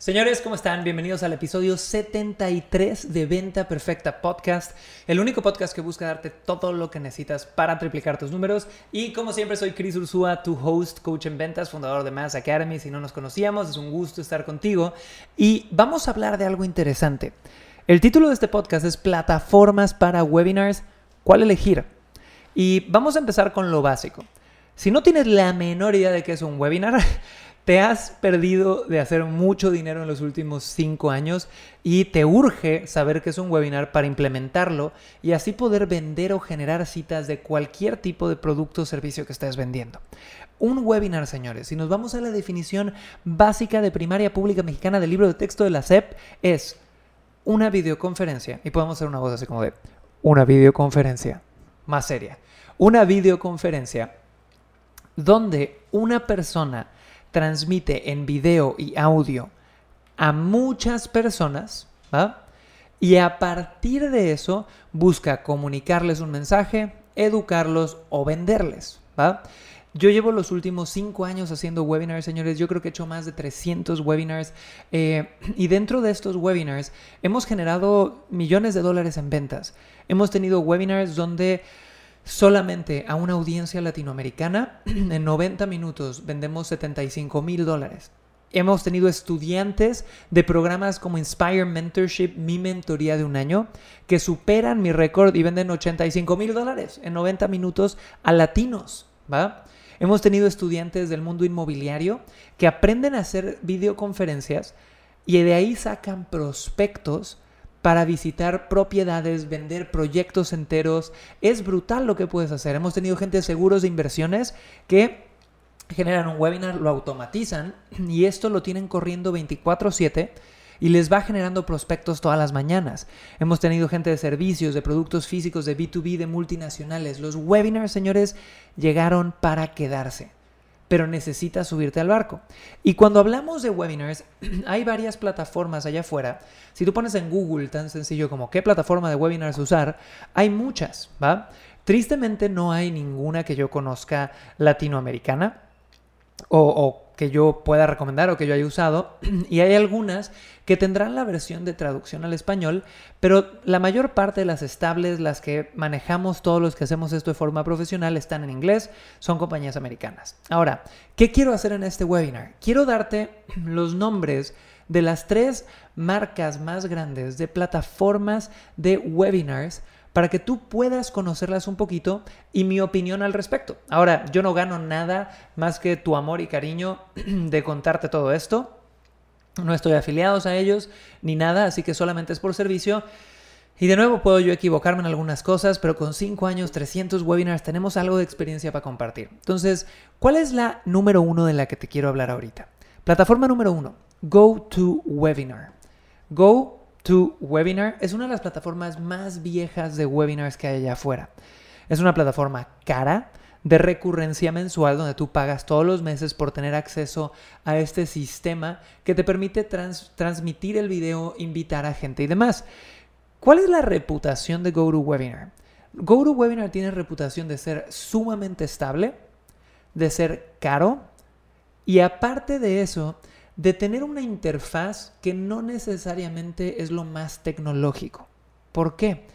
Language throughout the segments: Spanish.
Señores, ¿cómo están? Bienvenidos al episodio 73 de Venta Perfecta Podcast, el único podcast que busca darte todo lo que necesitas para triplicar tus números. Y como siempre, soy Chris Ursúa, tu host, coach en ventas, fundador de Mass Academy. Si no nos conocíamos, es un gusto estar contigo. Y vamos a hablar de algo interesante. El título de este podcast es Plataformas para Webinars, ¿cuál elegir? Y vamos a empezar con lo básico. Si no tienes la menor idea de qué es un webinar, te has perdido de hacer mucho dinero en los últimos cinco años y te urge saber qué es un webinar para implementarlo y así poder vender o generar citas de cualquier tipo de producto o servicio que estés vendiendo. Un webinar, señores, si nos vamos a la definición básica de primaria pública mexicana del libro de texto de la SEP, es una videoconferencia, y podemos hacer una voz así como de una videoconferencia, más seria, una videoconferencia donde una persona transmite en video y audio a muchas personas, Y a partir de eso busca comunicarles un mensaje, educarlos o venderles, Yo llevo los últimos cinco años haciendo webinars, señores. Yo creo que he hecho más de 300 webinars. Eh, y dentro de estos webinars hemos generado millones de dólares en ventas. Hemos tenido webinars donde Solamente a una audiencia latinoamericana, en 90 minutos vendemos 75 mil dólares. Hemos tenido estudiantes de programas como Inspire Mentorship, mi mentoría de un año, que superan mi récord y venden 85 mil dólares en 90 minutos a latinos. ¿va? Hemos tenido estudiantes del mundo inmobiliario que aprenden a hacer videoconferencias y de ahí sacan prospectos para visitar propiedades, vender proyectos enteros. Es brutal lo que puedes hacer. Hemos tenido gente de seguros de inversiones que generan un webinar, lo automatizan y esto lo tienen corriendo 24/7 y les va generando prospectos todas las mañanas. Hemos tenido gente de servicios, de productos físicos, de B2B, de multinacionales. Los webinars, señores, llegaron para quedarse pero necesitas subirte al barco. Y cuando hablamos de webinars, hay varias plataformas allá afuera. Si tú pones en Google tan sencillo como qué plataforma de webinars usar, hay muchas, ¿va? Tristemente no hay ninguna que yo conozca latinoamericana o, que yo pueda recomendar o que yo haya usado. Y hay algunas que tendrán la versión de traducción al español, pero la mayor parte de las estables, las que manejamos todos los que hacemos esto de forma profesional, están en inglés, son compañías americanas. Ahora, ¿qué quiero hacer en este webinar? Quiero darte los nombres de las tres marcas más grandes de plataformas de webinars para que tú puedas conocerlas un poquito y mi opinión al respecto. Ahora, yo no gano nada más que tu amor y cariño de contarte todo esto. No estoy afiliados a ellos ni nada, así que solamente es por servicio. Y de nuevo puedo yo equivocarme en algunas cosas, pero con 5 años, 300 webinars, tenemos algo de experiencia para compartir. Entonces, ¿cuál es la número uno de la que te quiero hablar ahorita? Plataforma número uno, GoToWebinar. Go to Webinar es una de las plataformas más viejas de webinars que hay allá afuera. Es una plataforma cara de recurrencia mensual donde tú pagas todos los meses por tener acceso a este sistema que te permite transmitir el video, invitar a gente y demás. ¿Cuál es la reputación de GoToWebinar? GoToWebinar tiene reputación de ser sumamente estable, de ser caro y aparte de eso, de tener una interfaz que no necesariamente es lo más tecnológico. ¿Por qué?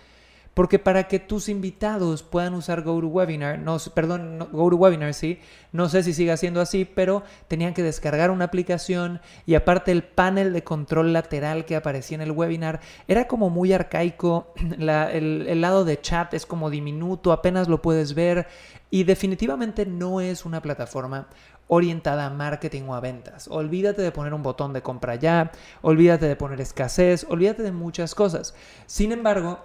Porque para que tus invitados puedan usar GoToWebinar, no, perdón, GoToWebinar, sí, no sé si sigue siendo así, pero tenían que descargar una aplicación y aparte el panel de control lateral que aparecía en el webinar era como muy arcaico, el lado de chat es como diminuto, apenas lo puedes ver y definitivamente no es una plataforma orientada a marketing o a ventas. Olvídate de poner un botón de compra ya, olvídate de poner escasez, olvídate de muchas cosas. Sin embargo,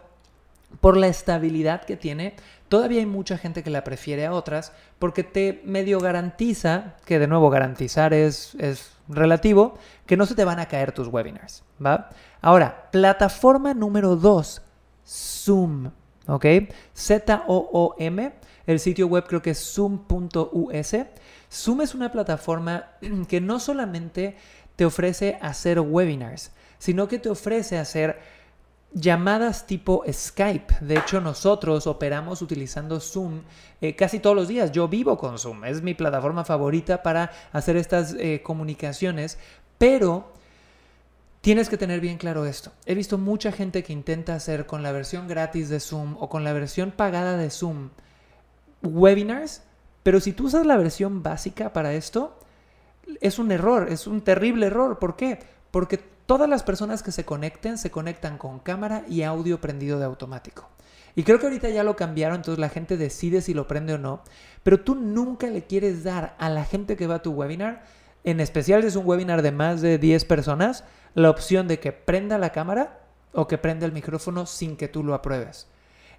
por la estabilidad que tiene, todavía hay mucha gente que la prefiere a otras porque te medio garantiza, que de nuevo garantizar es, es relativo, que no se te van a caer tus webinars, ¿va? Ahora, plataforma número 2, Zoom. ¿ok? Z-O-O-M. El sitio web creo que es zoom.us. Zoom es una plataforma que no solamente te ofrece hacer webinars, sino que te ofrece hacer llamadas tipo Skype. De hecho, nosotros operamos utilizando Zoom eh, casi todos los días. Yo vivo con Zoom. Es mi plataforma favorita para hacer estas eh, comunicaciones. Pero tienes que tener bien claro esto. He visto mucha gente que intenta hacer con la versión gratis de Zoom o con la versión pagada de Zoom webinars. Pero si tú usas la versión básica para esto, es un error, es un terrible error. ¿Por qué? Porque Todas las personas que se conecten se conectan con cámara y audio prendido de automático. Y creo que ahorita ya lo cambiaron, entonces la gente decide si lo prende o no. Pero tú nunca le quieres dar a la gente que va a tu webinar, en especial si es un webinar de más de 10 personas, la opción de que prenda la cámara o que prenda el micrófono sin que tú lo apruebes.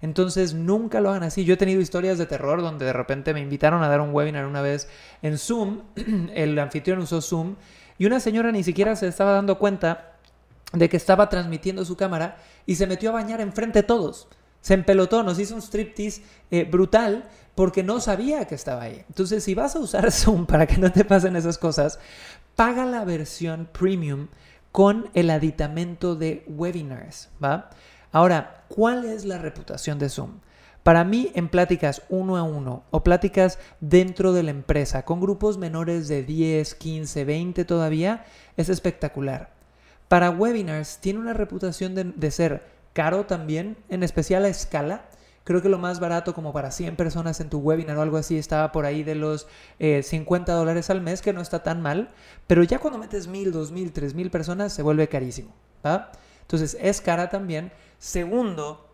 Entonces nunca lo hagan así. Yo he tenido historias de terror donde de repente me invitaron a dar un webinar una vez en Zoom, el anfitrión usó Zoom y una señora ni siquiera se estaba dando cuenta de que estaba transmitiendo su cámara y se metió a bañar enfrente de todos. Se empelotó, nos hizo un striptease eh, brutal porque no sabía que estaba ahí. Entonces, si vas a usar Zoom para que no te pasen esas cosas, paga la versión premium con el aditamento de webinars, ¿va? Ahora, ¿cuál es la reputación de Zoom? Para mí, en pláticas uno a uno o pláticas dentro de la empresa con grupos menores de 10, 15, 20 todavía, es espectacular. Para webinars tiene una reputación de, ser caro también, en especial a escala. Creo que lo más barato como para 100 personas en tu webinar o algo así estaba por ahí de los 50 eh, dólares al mes, que no está tan mal, pero ya cuando metes 1000, 2000, 3000 personas se vuelve carísimo. Entonces es cara también. Segundo,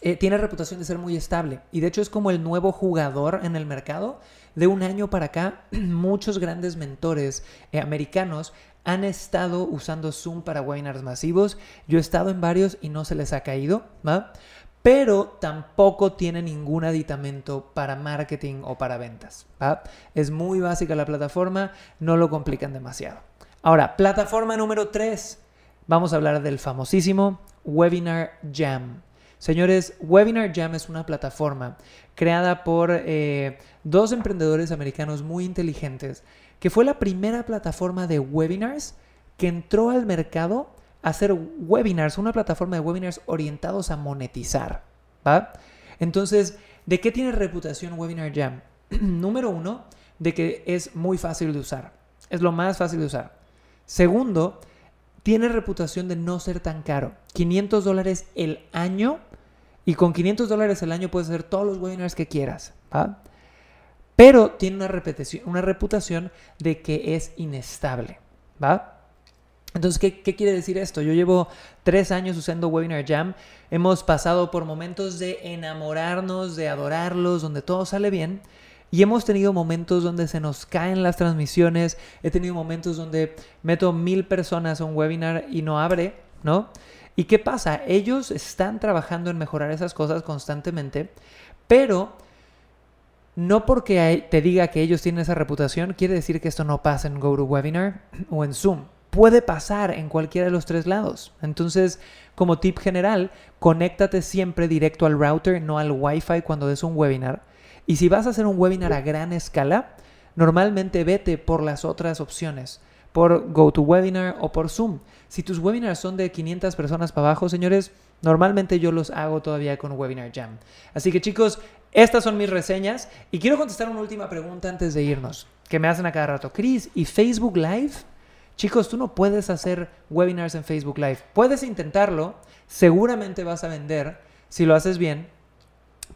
eh, tiene reputación de ser muy estable y de hecho es como el nuevo jugador en el mercado. De un año para acá, muchos grandes mentores eh, americanos han estado usando Zoom para webinars masivos. Yo he estado en varios y no se les ha caído, ¿va? Pero tampoco tiene ningún aditamento para marketing o para ventas. ¿va? Es muy básica la plataforma, no lo complican demasiado. Ahora, plataforma número 3. Vamos a hablar del famosísimo Webinar Jam. Señores, Webinar Jam es una plataforma creada por eh, dos emprendedores americanos muy inteligentes, que fue la primera plataforma de webinars que entró al mercado a hacer webinars, una plataforma de webinars orientados a monetizar. ¿va? Entonces, ¿de qué tiene reputación Webinar Jam? Número uno, de que es muy fácil de usar. Es lo más fácil de usar. Segundo, tiene reputación de no ser tan caro. 500 dólares el año y con 500 dólares el año puedes hacer todos los webinars que quieras. Pero tiene una, repetición, una reputación de que es inestable. ¿va? Entonces, ¿qué, ¿qué, quiere decir esto? Yo llevo tres años usando Webinar Jam. Hemos pasado por momentos de enamorarnos, de adorarlos, donde todo sale bien. Y hemos tenido momentos donde se nos caen las transmisiones. He tenido momentos donde meto mil personas a un webinar y no abre, ¿no? ¿Y qué pasa? Ellos están trabajando en mejorar esas cosas constantemente, pero no porque te diga que ellos tienen esa reputación, quiere decir que esto no pasa en GoToWebinar o en Zoom. Puede pasar en cualquiera de los tres lados. Entonces, como tip general, conéctate siempre directo al router, no al Wi-Fi cuando des un webinar y si vas a hacer un webinar a gran escala, normalmente vete por las otras opciones, por GoToWebinar o por Zoom. Si tus webinars son de 500 personas para abajo, señores, normalmente yo los hago todavía con Webinar Jam. Así que chicos, estas son mis reseñas y quiero contestar una última pregunta antes de irnos, que me hacen a cada rato. Chris, ¿y Facebook Live? Chicos, tú no puedes hacer webinars en Facebook Live. Puedes intentarlo, seguramente vas a vender si lo haces bien,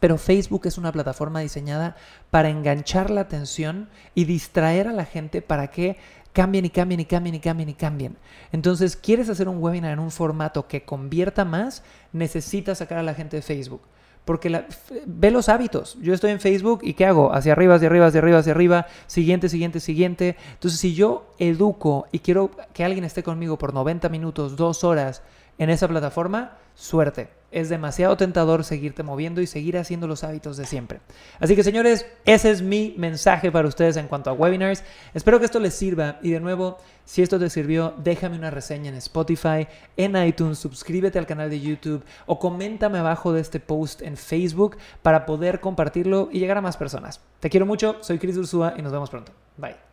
pero Facebook es una plataforma diseñada para enganchar la atención y distraer a la gente para que cambien y cambien y cambien y cambien y cambien. Entonces, ¿quieres hacer un webinar en un formato que convierta más? Necesitas sacar a la gente de Facebook. Porque ve los hábitos. Yo estoy en Facebook y ¿qué hago? Hacia arriba, hacia arriba, hacia arriba, hacia arriba, siguiente, siguiente, siguiente. Entonces, si yo educo y quiero que alguien esté conmigo por 90 minutos, dos horas en esa plataforma, suerte es demasiado tentador seguirte moviendo y seguir haciendo los hábitos de siempre. Así que señores, ese es mi mensaje para ustedes en cuanto a webinars. Espero que esto les sirva y de nuevo, si esto te sirvió, déjame una reseña en Spotify, en iTunes, suscríbete al canal de YouTube o coméntame abajo de este post en Facebook para poder compartirlo y llegar a más personas. Te quiero mucho, soy Chris Ursúa y nos vemos pronto. Bye.